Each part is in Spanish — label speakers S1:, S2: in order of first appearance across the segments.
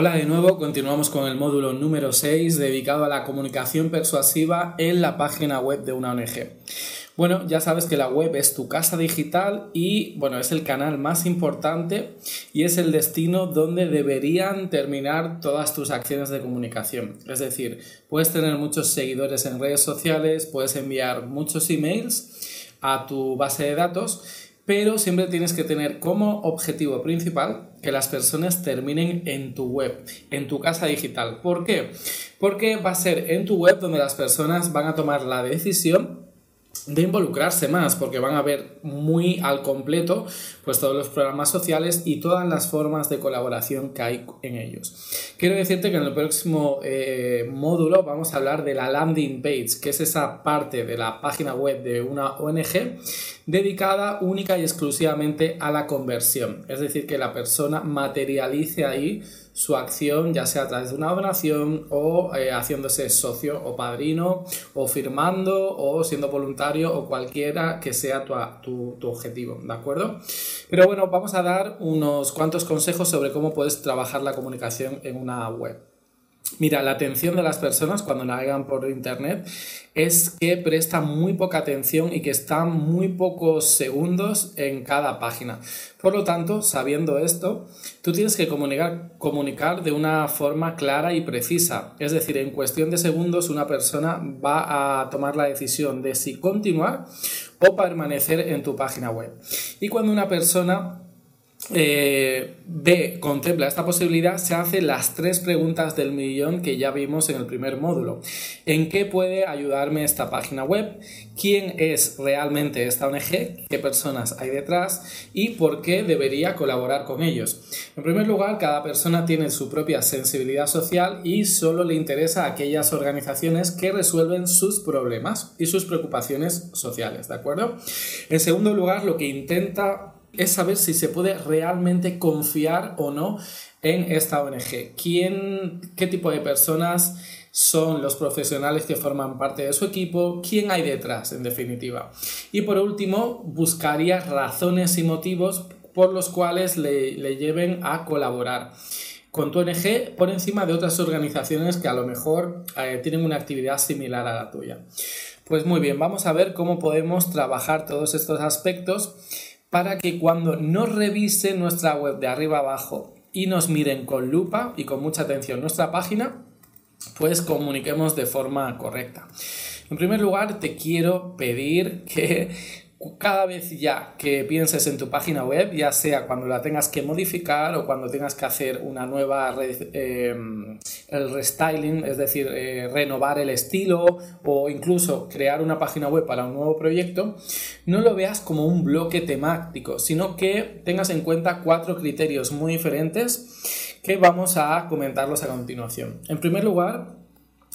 S1: Hola de nuevo, continuamos con el módulo número 6 dedicado a la comunicación persuasiva en la página web de una ONG. Bueno, ya sabes que la web es tu casa digital y bueno, es el canal más importante y es el destino donde deberían terminar todas tus acciones de comunicación. Es decir, puedes tener muchos seguidores en redes sociales, puedes enviar muchos emails a tu base de datos, pero siempre tienes que tener como objetivo principal que las personas terminen en tu web, en tu casa digital. ¿Por qué? Porque va a ser en tu web donde las personas van a tomar la decisión de involucrarse más porque van a ver muy al completo pues todos los programas sociales y todas las formas de colaboración que hay en ellos. Quiero decirte que en el próximo eh, módulo vamos a hablar de la landing page, que es esa parte de la página web de una ONG dedicada única y exclusivamente a la conversión, es decir, que la persona materialice ahí su acción, ya sea a través de una donación o eh, haciéndose socio o padrino o firmando o siendo voluntario o cualquiera que sea tu, tu objetivo, ¿de acuerdo? Pero bueno, vamos a dar unos cuantos consejos sobre cómo puedes trabajar la comunicación en una web. Mira, la atención de las personas cuando navegan por Internet es que prestan muy poca atención y que están muy pocos segundos en cada página. Por lo tanto, sabiendo esto, tú tienes que comunicar, comunicar de una forma clara y precisa. Es decir, en cuestión de segundos una persona va a tomar la decisión de si continuar o permanecer en tu página web. Y cuando una persona eh, B contempla esta posibilidad, se hace las tres preguntas del millón que ya vimos en el primer módulo. ¿En qué puede ayudarme esta página web? ¿Quién es realmente esta ONG? ¿Qué personas hay detrás? ¿Y por qué debería colaborar con ellos? En primer lugar, cada persona tiene su propia sensibilidad social y solo le interesa a aquellas organizaciones que resuelven sus problemas y sus preocupaciones sociales, ¿de acuerdo? En segundo lugar, lo que intenta es saber si se puede realmente confiar o no en esta ONG. ¿Quién, ¿Qué tipo de personas son los profesionales que forman parte de su equipo? ¿Quién hay detrás, en definitiva? Y por último, buscaría razones y motivos por los cuales le, lleven a colaborar con tu ONG por encima de otras organizaciones que a lo mejor eh, tienen una actividad similar a la tuya. Pues muy bien, vamos a ver cómo podemos trabajar todos estos aspectos para que cuando nos revisen nuestra web de arriba abajo y nos miren con lupa y con mucha atención nuestra página, pues comuniquemos de forma correcta. En primer lugar, te quiero pedir que cada vez ya que pienses en tu página web, ya sea cuando la tengas que modificar o cuando tengas que hacer una nueva em, el restyling, es decir, eh, renovar el estilo o incluso crear una página web para un nuevo proyecto, no lo veas como un bloque temático, sino que tengas en cuenta cuatro criterios muy diferentes que vamos a comentarlos a continuación. En primer lugar,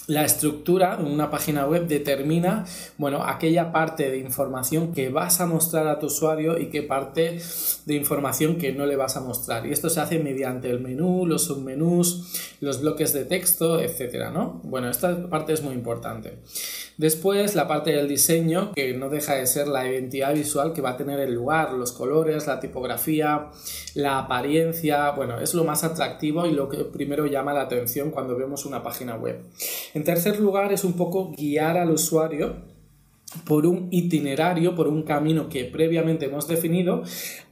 S1: la estructura de una página web determina, bueno, aquella parte de información que vas a mostrar a tu usuario y qué parte de información que no le vas a mostrar. Y esto se hace mediante el menú, los submenús, los bloques de texto, etcétera, ¿no? Bueno, esta parte es muy importante. Después, la parte del diseño, que no deja de ser la identidad visual que va a tener el lugar, los colores, la tipografía, la apariencia, bueno, es lo más atractivo y lo que primero llama la atención cuando vemos una página web. En tercer lugar, es un poco guiar al usuario por un itinerario, por un camino que previamente hemos definido,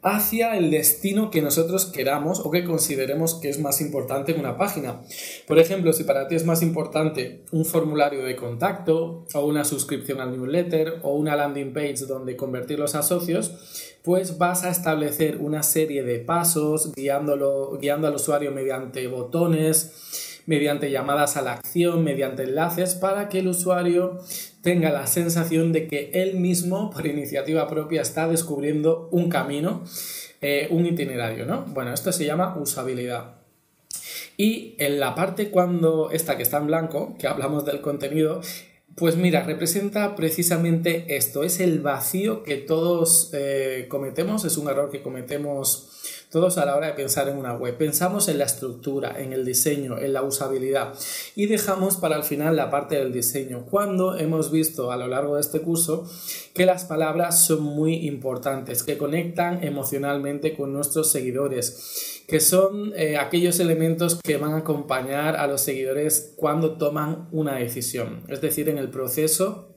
S1: hacia el destino que nosotros queramos o que consideremos que es más importante en una página. Por ejemplo, si para ti es más importante un formulario de contacto o una suscripción al newsletter o una landing page donde convertirlos a socios, pues vas a establecer una serie de pasos guiándolo, guiando al usuario mediante botones, mediante llamadas a la acción, mediante enlaces, para que el usuario tenga la sensación de que él mismo, por iniciativa propia, está descubriendo un camino, eh, un itinerario, ¿no? Bueno, esto se llama usabilidad. Y en la parte cuando esta que está en blanco, que hablamos del contenido, pues mira, representa precisamente esto, es el vacío que todos eh, cometemos, es un error que cometemos todos a la hora de pensar en una web. Pensamos en la estructura, en el diseño, en la usabilidad y dejamos para el final la parte del diseño, cuando hemos visto a lo largo de este curso que las palabras son muy importantes, que conectan emocionalmente con nuestros seguidores, que son eh, aquellos elementos que van a acompañar a los seguidores cuando toman una decisión, es decir, en el proceso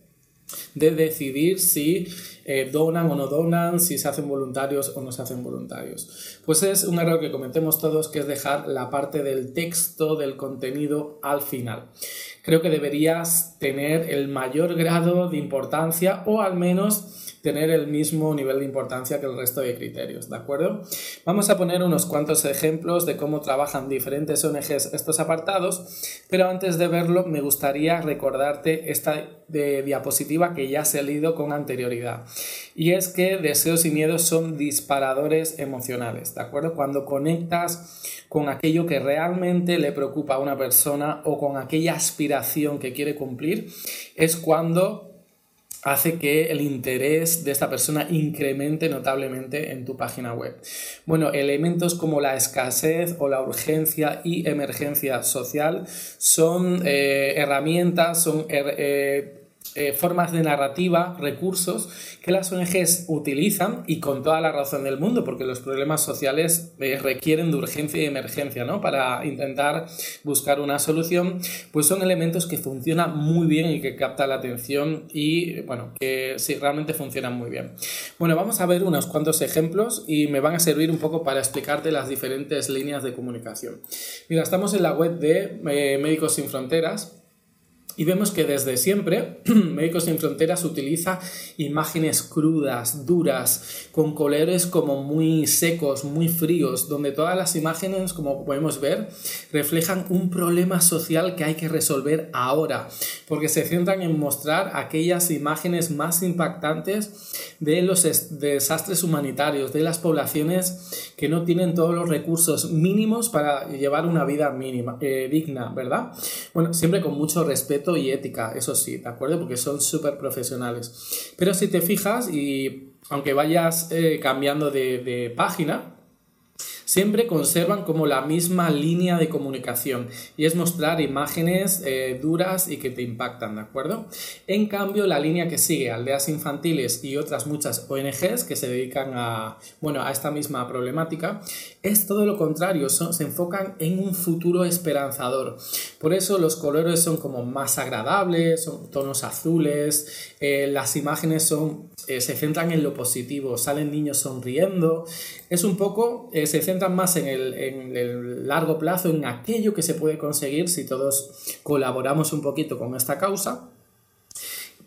S1: de decidir si eh, donan o no donan, si se hacen voluntarios o no se hacen voluntarios. Pues es un error que cometemos todos, que es dejar la parte del texto, del contenido al final. Creo que deberías tener el mayor grado de importancia o al menos tener el mismo nivel de importancia que el resto de criterios, ¿de acuerdo? Vamos a poner unos cuantos ejemplos de cómo trabajan diferentes ONGs estos apartados, pero antes de verlo me gustaría recordarte esta diapositiva que ya se ha leído con anterioridad. Y es que deseos y miedos son disparadores emocionales, ¿de acuerdo? Cuando conectas con aquello que realmente le preocupa a una persona o con aquella aspiración que quiere cumplir, es cuando hace que el interés de esta persona incremente notablemente en tu página web. Bueno, elementos como la escasez o la urgencia y emergencia social son eh, herramientas, son... Eh, eh, formas de narrativa, recursos que las ONGs utilizan y con toda la razón del mundo, porque los problemas sociales eh, requieren de urgencia y emergencia, ¿no? Para intentar buscar una solución, pues son elementos que funcionan muy bien y que captan la atención y, bueno, que sí, realmente funcionan muy bien. Bueno, vamos a ver unos cuantos ejemplos y me van a servir un poco para explicarte las diferentes líneas de comunicación. Mira, estamos en la web de eh, Médicos Sin Fronteras y vemos que desde siempre Médicos Sin Fronteras utiliza imágenes crudas, duras, con colores como muy secos, muy fríos, donde todas las imágenes, como podemos ver, reflejan un problema social que hay que resolver ahora, porque se centran en mostrar aquellas imágenes más impactantes de los desastres humanitarios, de las poblaciones que no tienen todos los recursos mínimos para llevar una vida mínima, eh, digna, ¿verdad? Bueno, siempre con mucho respeto y ética, eso sí, ¿de acuerdo? Porque son súper profesionales. Pero si te fijas y aunque vayas eh, cambiando de, de página, siempre conservan como la misma línea de comunicación y es mostrar imágenes eh, duras y que te impactan, ¿de acuerdo? En cambio, la línea que sigue Aldeas Infantiles y otras muchas ONGs que se dedican a, bueno, a esta misma problemática es todo lo contrario, se enfocan en un futuro esperanzador. Por eso los colores son como más agradables, son tonos azules, eh, las imágenes son, eh, se centran en lo positivo, salen niños sonriendo, es un poco, centra más en el, largo plazo, en aquello que se puede conseguir si todos colaboramos un poquito con esta causa.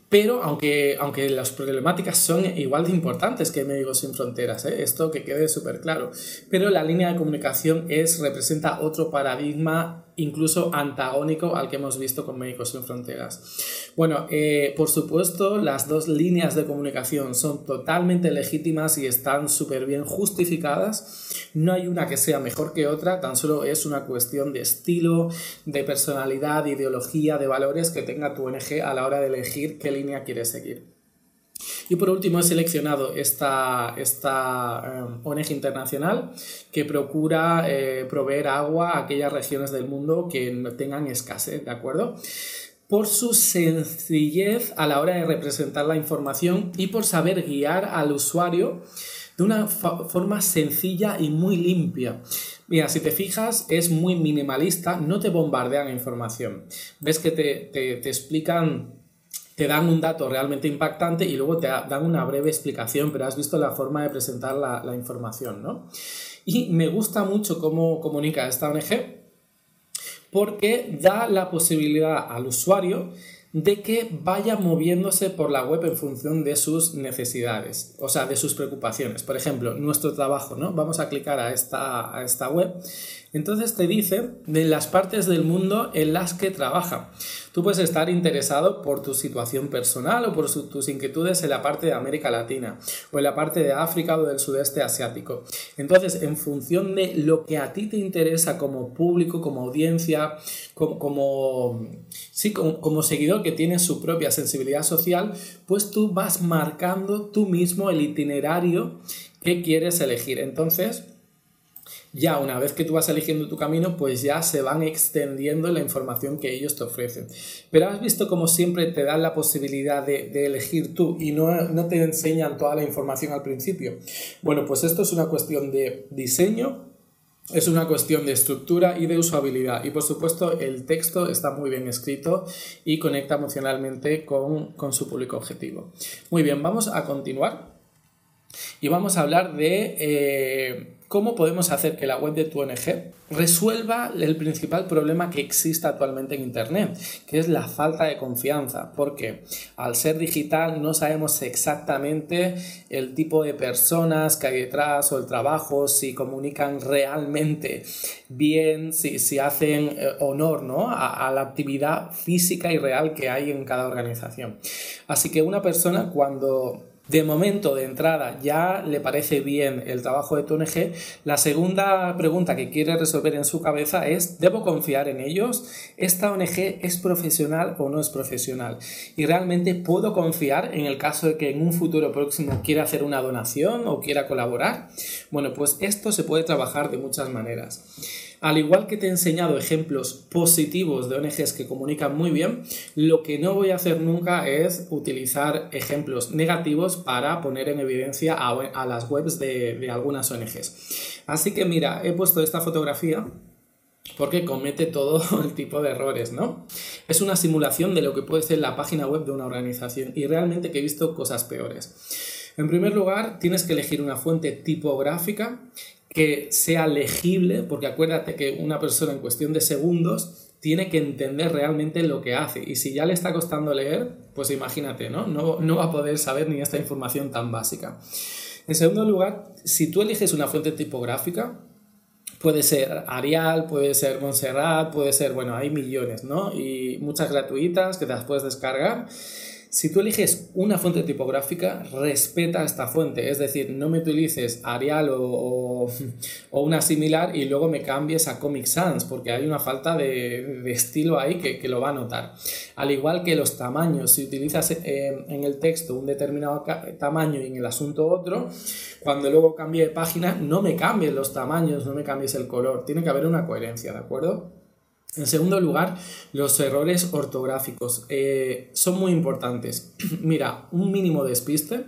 S1: Pero aunque, aunque las problemáticas son igual de importantes que Médicos Sin Fronteras, ¿eh? esto que quede súper claro, pero la línea de comunicación es, representa otro paradigma incluso antagónico al que hemos visto con Médicos Sin Fronteras. Bueno, eh, por supuesto, las dos líneas de comunicación son totalmente legítimas y están súper bien justificadas. No hay una que sea mejor que otra, tan solo es una cuestión de estilo, de personalidad, de ideología, de valores que tenga tu ONG a la hora de elegir qué línea quieres seguir. Y por último he seleccionado esta, esta eh, ONG internacional que procura eh, proveer agua a aquellas regiones del mundo que tengan escasez, ¿de acuerdo? Por su sencillez a la hora de representar la información y por saber guiar al usuario de una forma sencilla y muy limpia. Mira, si te fijas, es muy minimalista, no te bombardean información. Ves que te, te explican te dan un dato realmente impactante y luego te dan una breve explicación, pero has visto la forma de presentar la, información, ¿no? Y me gusta mucho cómo comunica esta ONG porque da la posibilidad al usuario de que vaya moviéndose por la web en función de sus necesidades, o sea, de sus preocupaciones. Por ejemplo, nuestro trabajo, ¿no? Vamos a clicar a esta, a esta web entonces te dice de las partes del mundo en las que trabaja. Tú puedes estar interesado por tu situación personal o por tus inquietudes en la parte de América Latina o en la parte de África o del sudeste asiático. Entonces, en función de lo que a ti te interesa como público, como audiencia, como, sí, como seguidor que tiene su propia sensibilidad social, pues tú vas marcando tú mismo el itinerario que quieres elegir. Entonces, ya una vez que tú vas eligiendo tu camino, pues ya se van extendiendo la información que ellos te ofrecen. Pero has visto como siempre te dan la posibilidad de, elegir tú y no, no te enseñan toda la información al principio. Bueno, pues esto es una cuestión de diseño es una cuestión de estructura y de usabilidad. Y por supuesto el texto está muy bien escrito y conecta emocionalmente con, con su público objetivo. Muy bien, vamos a continuar y vamos a hablar de eh, ¿Cómo podemos hacer que la web de tu ONG resuelva el principal problema que existe actualmente en Internet, que es la falta de confianza? Porque al ser digital no sabemos exactamente el tipo de personas que hay detrás o el trabajo, si comunican realmente bien, si, hacen eh, honor ¿no? a la actividad física y real que hay en cada organización. Así que una persona cuando de momento, de entrada, ya le parece bien el trabajo de tu ONG, la segunda pregunta que quiere resolver en su cabeza es, ¿debo confiar en ellos? ¿Esta ONG es profesional o no es profesional? Y realmente puedo confiar en el caso de que en un futuro próximo quiera hacer una donación o quiera colaborar. Bueno, pues esto se puede trabajar de muchas maneras. Al igual que te he enseñado ejemplos positivos de ONGs que comunican muy bien, lo que no voy a hacer nunca es utilizar ejemplos negativos para poner en evidencia a, las webs de, de algunas ONGs. Así que mira, he puesto esta fotografía porque comete todo el tipo de errores, ¿no? Es una simulación de lo que puede ser la página web de una organización y realmente que he visto cosas peores. En primer lugar, tienes que elegir una fuente tipográfica que sea legible, porque acuérdate que una persona en cuestión de segundos tiene que entender realmente lo que hace. Y si ya le está costando leer, pues imagínate, ¿no? No, no va a poder saber ni esta información tan básica. En segundo lugar, si tú eliges una fuente tipográfica, puede ser Arial, puede ser Montserrat, puede ser, bueno, hay millones, ¿no? Y muchas gratuitas que te las puedes descargar. Si tú eliges una fuente tipográfica, respeta esta fuente, es decir, no me utilices Arial o, una similar y luego me cambies a Comic Sans, porque hay una falta de, estilo ahí que, lo va a notar. Al igual que los tamaños, si utilizas eh, en el texto un determinado tamaño y en el asunto otro, cuando luego cambie de página, no me cambies los tamaños, no me cambies el color, tiene que haber una coherencia, ¿de acuerdo? En segundo lugar, los errores ortográficos eh, son muy importantes. Mira, un mínimo despiste.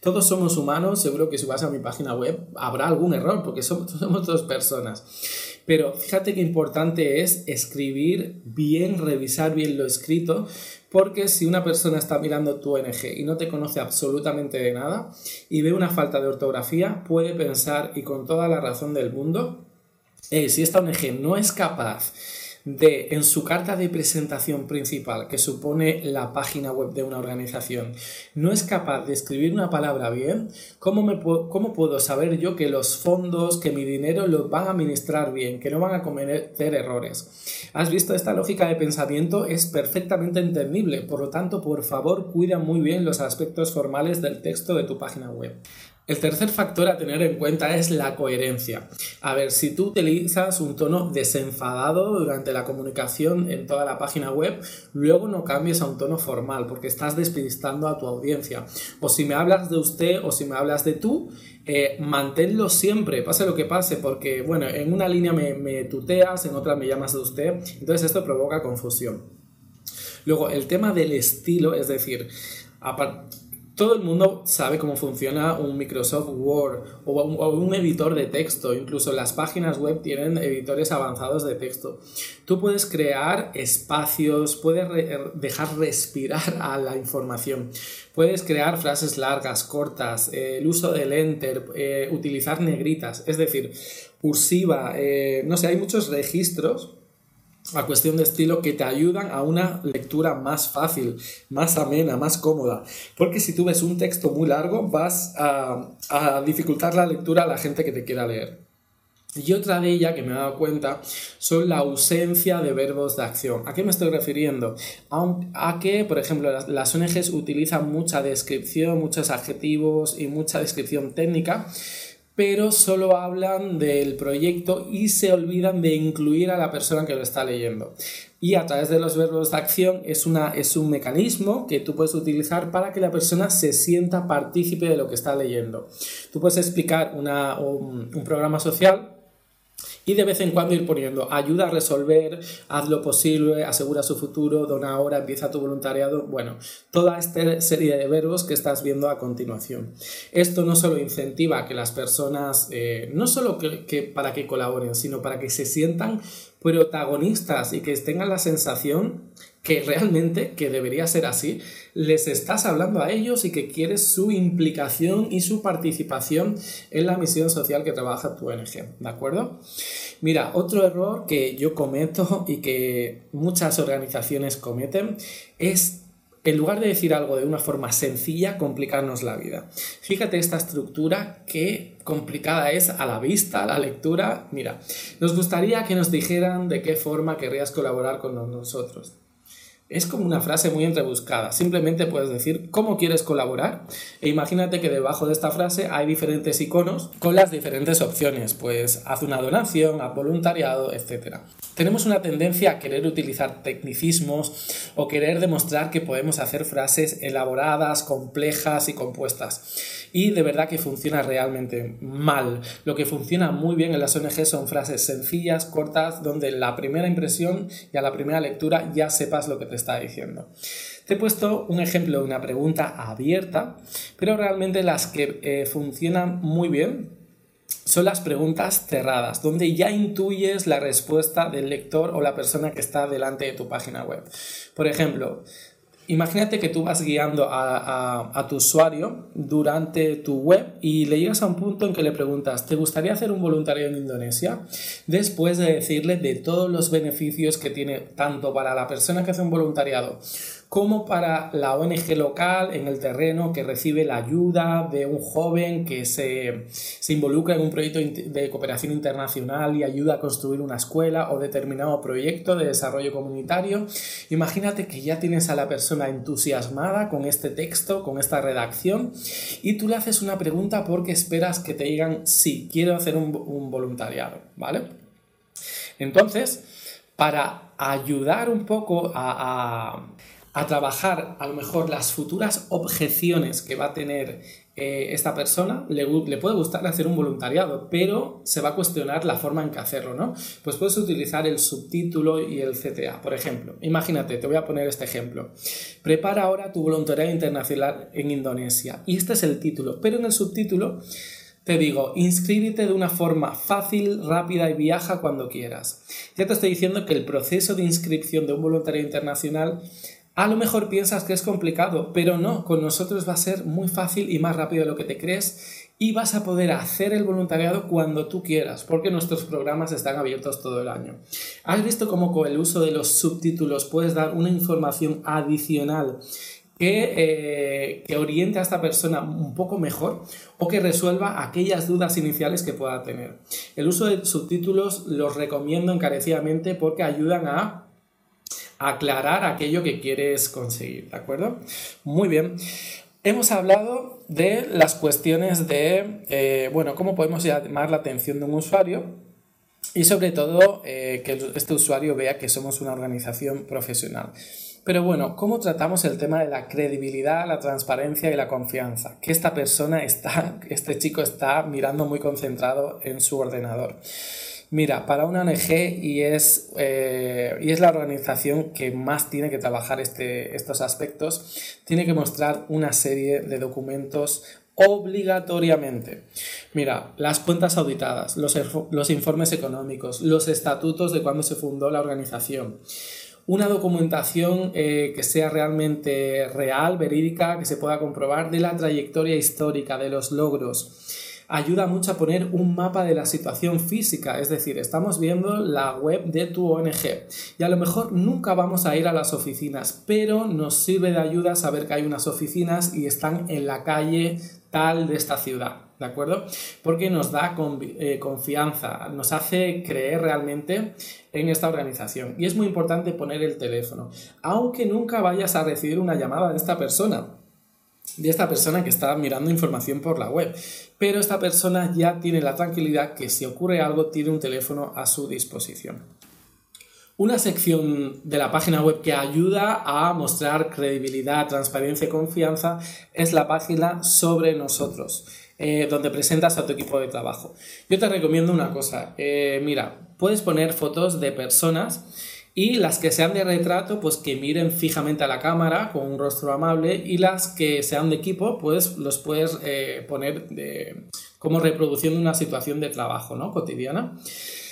S1: Todos somos humanos, seguro que si vas a mi página web habrá algún error, porque somos, somos dos personas. Pero fíjate qué importante es escribir bien, revisar bien lo escrito, porque si una persona está mirando tu ONG y no te conoce absolutamente de nada y ve una falta de ortografía, puede pensar, y con toda la razón del mundo, si esta ONG no es capaz de, en su carta de presentación principal, que supone la página web de una organización, no es capaz de escribir una palabra bien, ¿cómo, me ¿cómo puedo saber yo que los fondos, que mi dinero lo van a administrar bien, que no van a cometer errores? ¿Has visto esta lógica de pensamiento? Es perfectamente entendible, por lo tanto, por favor, cuida muy bien los aspectos formales del texto de tu página web. El tercer factor a tener en cuenta es la coherencia. A ver, si tú utilizas un tono desenfadado durante la comunicación en toda la página web, luego no cambies a un tono formal porque estás despistando a tu audiencia. O si me hablas de usted o si me hablas de tú, eh, manténlo siempre, pase lo que pase, porque bueno, en una línea me, me tuteas, en otra me llamas de usted, entonces esto provoca confusión. Luego, el tema del estilo, es decir, todo el mundo sabe cómo funciona un Microsoft Word o un, editor de texto. Incluso las páginas web tienen editores avanzados de texto. Tú puedes crear espacios, puedes dejar respirar a la información. Puedes crear frases largas, cortas, eh, el uso del enter, eh, utilizar negritas, es decir, cursiva. Eh, no sé, hay muchos registros a cuestión de estilo que te ayudan a una lectura más fácil, más amena, más cómoda. Porque si tú ves un texto muy largo, vas a, dificultar la lectura a la gente que te quiera leer. Y otra de ellas que me he dado cuenta son la ausencia de verbos de acción. ¿A qué me estoy refiriendo? A, que, por ejemplo, las, las ONGs utilizan mucha descripción, muchos adjetivos y mucha descripción técnica, pero solo hablan del proyecto y se olvidan de incluir a la persona que lo está leyendo. Y a través de los verbos de acción es, una, es un mecanismo que tú puedes utilizar para que la persona se sienta partícipe de lo que está leyendo. Tú puedes explicar un programa social Y de vez en cuando ir poniendo ayuda a resolver, haz lo posible, asegura su futuro, dona ahora, empieza tu voluntariado. Bueno, toda esta serie de verbos que estás viendo a continuación. Esto no solo incentiva a que las personas, eh, no solo que, para que colaboren, sino para que se sientan protagonistas y que tengan la sensación que realmente, que debería ser así, les estás hablando a ellos y que quieres su implicación y su participación en la misión social que trabaja tu ONG, ¿de acuerdo? Mira, otro error que yo cometo y que muchas organizaciones cometen es en lugar de decir algo de una forma sencilla, complicarnos la vida. Fíjate esta estructura, qué complicada es a la vista, a la lectura. Mira, nos gustaría que nos dijeran de qué forma querrías colaborar con nosotros. Es como una frase muy entrebuscada. Simplemente puedes decir cómo quieres colaborar e imagínate que debajo de esta frase hay diferentes iconos con las diferentes opciones. Pues haz una donación, haz voluntariado, etc. Tenemos una tendencia a querer utilizar tecnicismos o querer demostrar que podemos hacer frases elaboradas, complejas y compuestas y de verdad que funciona realmente mal. Lo que funciona muy bien en las ONG son frases sencillas, cortas, donde la primera impresión y a la primera lectura ya sepas lo que te diciendo. Te he puesto un ejemplo de una pregunta abierta, pero realmente las que eh, funcionan muy bien son las preguntas cerradas, donde ya intuyes la respuesta del lector o la persona que está delante de tu página web. Por ejemplo, Imagínate que tú vas guiando a, tu usuario durante tu web y le llegas a un punto en que le preguntas, ¿te gustaría hacer un voluntario en Indonesia? Después de decirle de todos los beneficios que tiene tanto para la persona que hace un voluntariado como para la ONG local en el terreno que recibe la ayuda de un joven que se, involucra en un proyecto de cooperación internacional y ayuda a construir una escuela o determinado proyecto de desarrollo comunitario. Imagínate que ya tienes a la persona entusiasmada con este texto, con esta redacción, y tú le haces una pregunta porque esperas que te digan, sí, quiero hacer un, voluntariado, ¿vale? Entonces, para ayudar un poco a a trabajar a lo mejor las futuras objeciones que va a tener eh, esta persona, le, puede gustar hacer un voluntariado, pero se va a cuestionar la forma en que hacerlo, ¿no? Pues puedes utilizar el subtítulo y el CTA, por ejemplo. Imagínate, te voy a poner este ejemplo. Prepara ahora tu voluntariado internacional en Indonesia. Y este es el título, pero en el subtítulo te digo, inscríbete de una forma fácil, rápida y viaja cuando quieras. Ya te estoy diciendo que el proceso de inscripción de un voluntario internacional a lo mejor piensas que es complicado, pero no, con nosotros va a ser muy fácil y más rápido de lo que te crees y vas a poder hacer el voluntariado cuando tú quieras, porque nuestros programas están abiertos todo el año. ¿Has visto cómo con el uso de los subtítulos puedes dar una información adicional que, eh, que, oriente a esta persona un poco mejor o que resuelva aquellas dudas iniciales que pueda tener. El uso de subtítulos los recomiendo encarecidamente porque ayudan a aclarar aquello que quieres conseguir, ¿de acuerdo? Muy bien. Hemos hablado de las cuestiones de, eh, bueno, cómo podemos llamar la atención de un usuario y sobre todo eh, que este usuario vea que somos una organización profesional. Pero bueno, ¿cómo tratamos el tema de la credibilidad, la transparencia y la confianza? Que esta persona está, este chico está mirando muy concentrado en su ordenador. Mira, para una ONG y es, eh, y es la organización que más tiene que trabajar este, estos aspectos, tiene que mostrar una serie de documentos obligatoriamente. Mira, las cuentas auditadas, los, los informes económicos, los estatutos de cuando se fundó la organización una documentación eh, que sea realmente real, verídica, que se pueda comprobar de la trayectoria histórica, de los logros ayuda mucho a poner un mapa de la situación física, es decir, estamos viendo la web de tu ONG y a lo mejor nunca vamos a ir a las oficinas, pero nos sirve de ayuda saber que hay unas oficinas y están en la calle tal de esta ciudad. ¿De acuerdo? Porque nos da eh, confianza, nos hace creer realmente en esta organización. Y es muy importante poner el teléfono, aunque nunca vayas a recibir una llamada de esta persona de esta persona que está mirando información por la web. Pero esta persona ya tiene la tranquilidad que si ocurre algo tiene un teléfono a su disposición. Una sección de la página web que ayuda a mostrar credibilidad, transparencia y confianza es la página sobre nosotros. eh, donde presentas a tu equipo de trabajo. Yo te recomiendo una cosa, eh, mira, puedes poner fotos de personas y las que sean de retrato, pues que miren fijamente a la cámara con un rostro amable y las que sean de equipo, pues los puedes eh, poner de, como reproduciendo una situación de trabajo, ¿no? Cotidiana.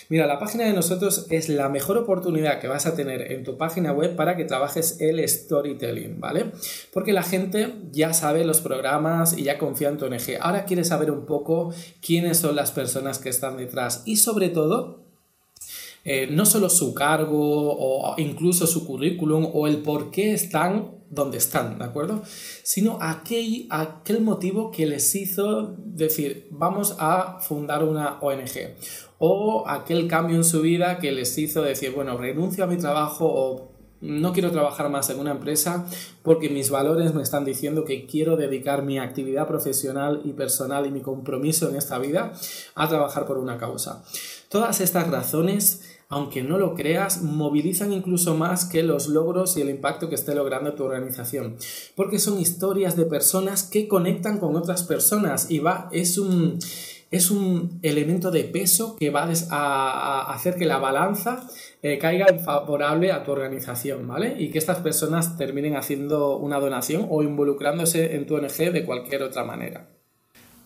S1: Mira, la página de nosotros es la mejor oportunidad que vas a tener en tu página web para que trabajes el storytelling, ¿vale? Porque la gente ya sabe los programas y ya confía en tu ONG. Ahora quiere saber un poco quiénes son las personas que están detrás y sobre todo eh, no solo su cargo o incluso su currículum o el por qué están donde están, ¿de acuerdo? Sino aquel, aquel motivo que les hizo decir, vamos a fundar una ONG o aquel cambio en su vida que les hizo decir, bueno, renuncio a mi trabajo o no quiero trabajar más en una empresa porque mis valores me están diciendo que quiero dedicar mi actividad profesional y personal y mi compromiso en esta vida a trabajar por una causa. Todas estas razones aunque no lo creas, movilizan incluso más que los logros y el impacto que esté logrando tu organización. Porque son historias de personas que conectan con otras personas y va, es un, es un elemento de peso que va a, hacer que la balanza eh, caiga en favorable a tu organización, ¿vale? Y que estas personas terminen haciendo una donación o involucrándose en tu ONG de cualquier otra manera.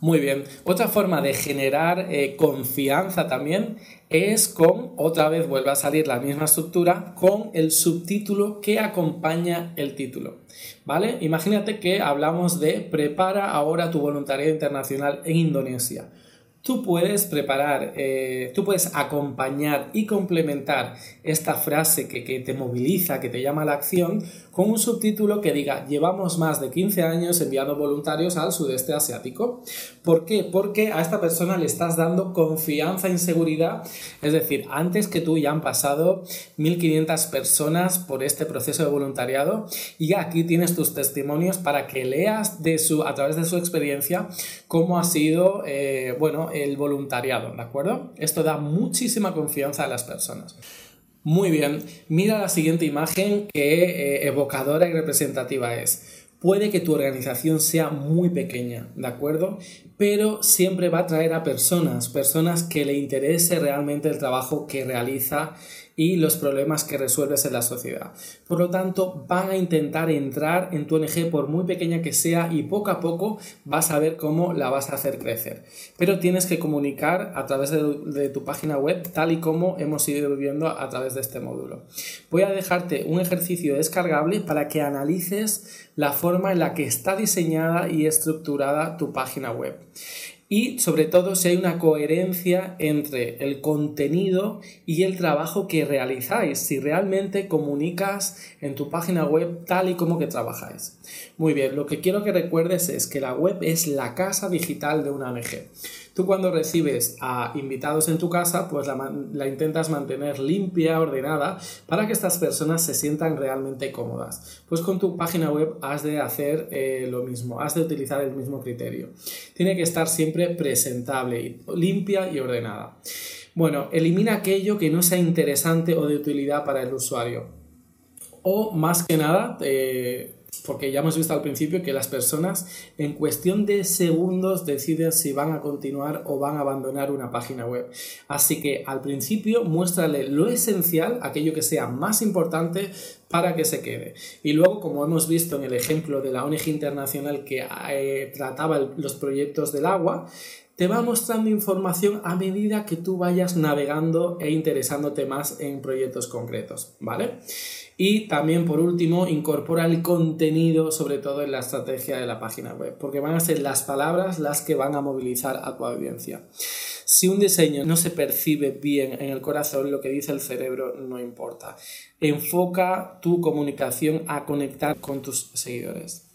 S1: Muy bien. Otra forma de generar eh, confianza también es con, otra vez vuelve a salir la misma estructura, con el subtítulo que acompaña el título. ¿Vale? Imagínate que hablamos de prepara ahora tu voluntariado internacional en Indonesia tú puedes preparar, eh, tú puedes acompañar y complementar esta frase que, que, te moviliza, que te llama a la acción, con un subtítulo que diga, llevamos más de 15 años enviando voluntarios al sudeste asiático. ¿Por qué? Porque a esta persona le estás dando confianza y seguridad. Es decir, antes que tú ya han pasado 1.500 personas por este proceso de voluntariado y aquí tienes tus testimonios para que leas de su, a través de su experiencia cómo ha sido, eh, bueno, el voluntariado, ¿de acuerdo? Esto da muchísima confianza a las personas. Muy bien, mira la siguiente imagen que eh, evocadora y representativa es. Puede que tu organización sea muy pequeña, ¿de acuerdo? Pero siempre va a traer a personas, personas que le interese realmente el trabajo que realiza y los problemas que resuelves en la sociedad. Por lo tanto, van a intentar entrar en tu ONG por muy pequeña que sea y poco a poco vas a ver cómo la vas a hacer crecer. Pero tienes que comunicar a través de, tu página web tal y como hemos ido viendo a través de este módulo. Voy a dejarte un ejercicio descargable para que analices la forma en la que está diseñada y estructurada tu página web y sobre todo si hay una coherencia entre el contenido y el trabajo que realizáis, si realmente comunicas en tu página web tal y como que trabajáis. Muy bien, lo que quiero que recuerdes es que la web es la casa digital de una ONG. Tú cuando recibes a invitados en tu casa, pues la, intentas mantener limpia, ordenada, para que estas personas se sientan realmente cómodas. Pues con tu página web has de hacer eh, lo mismo, has de utilizar el mismo criterio. Tiene que estar siempre presentable, limpia y ordenada. Bueno, elimina aquello que no sea interesante o de utilidad para el usuario. O más que nada, eh, porque ya hemos visto al principio que las personas en cuestión de segundos deciden si van a continuar o van a abandonar una página web. Así que al principio muéstrale lo esencial, aquello que sea más importante para que se quede. Y luego, como hemos visto en el ejemplo de la ONG internacional que eh, trataba los proyectos del agua, te va mostrando información a medida que tú vayas navegando e interesándote más en proyectos concretos, ¿vale? Y también, por último, incorpora el contenido, sobre todo en la estrategia de la página web, porque van a ser las palabras las que van a movilizar a tu audiencia. Si un diseño no se percibe bien en el corazón, lo que dice el cerebro no importa. Enfoca tu comunicación a conectar con tus seguidores.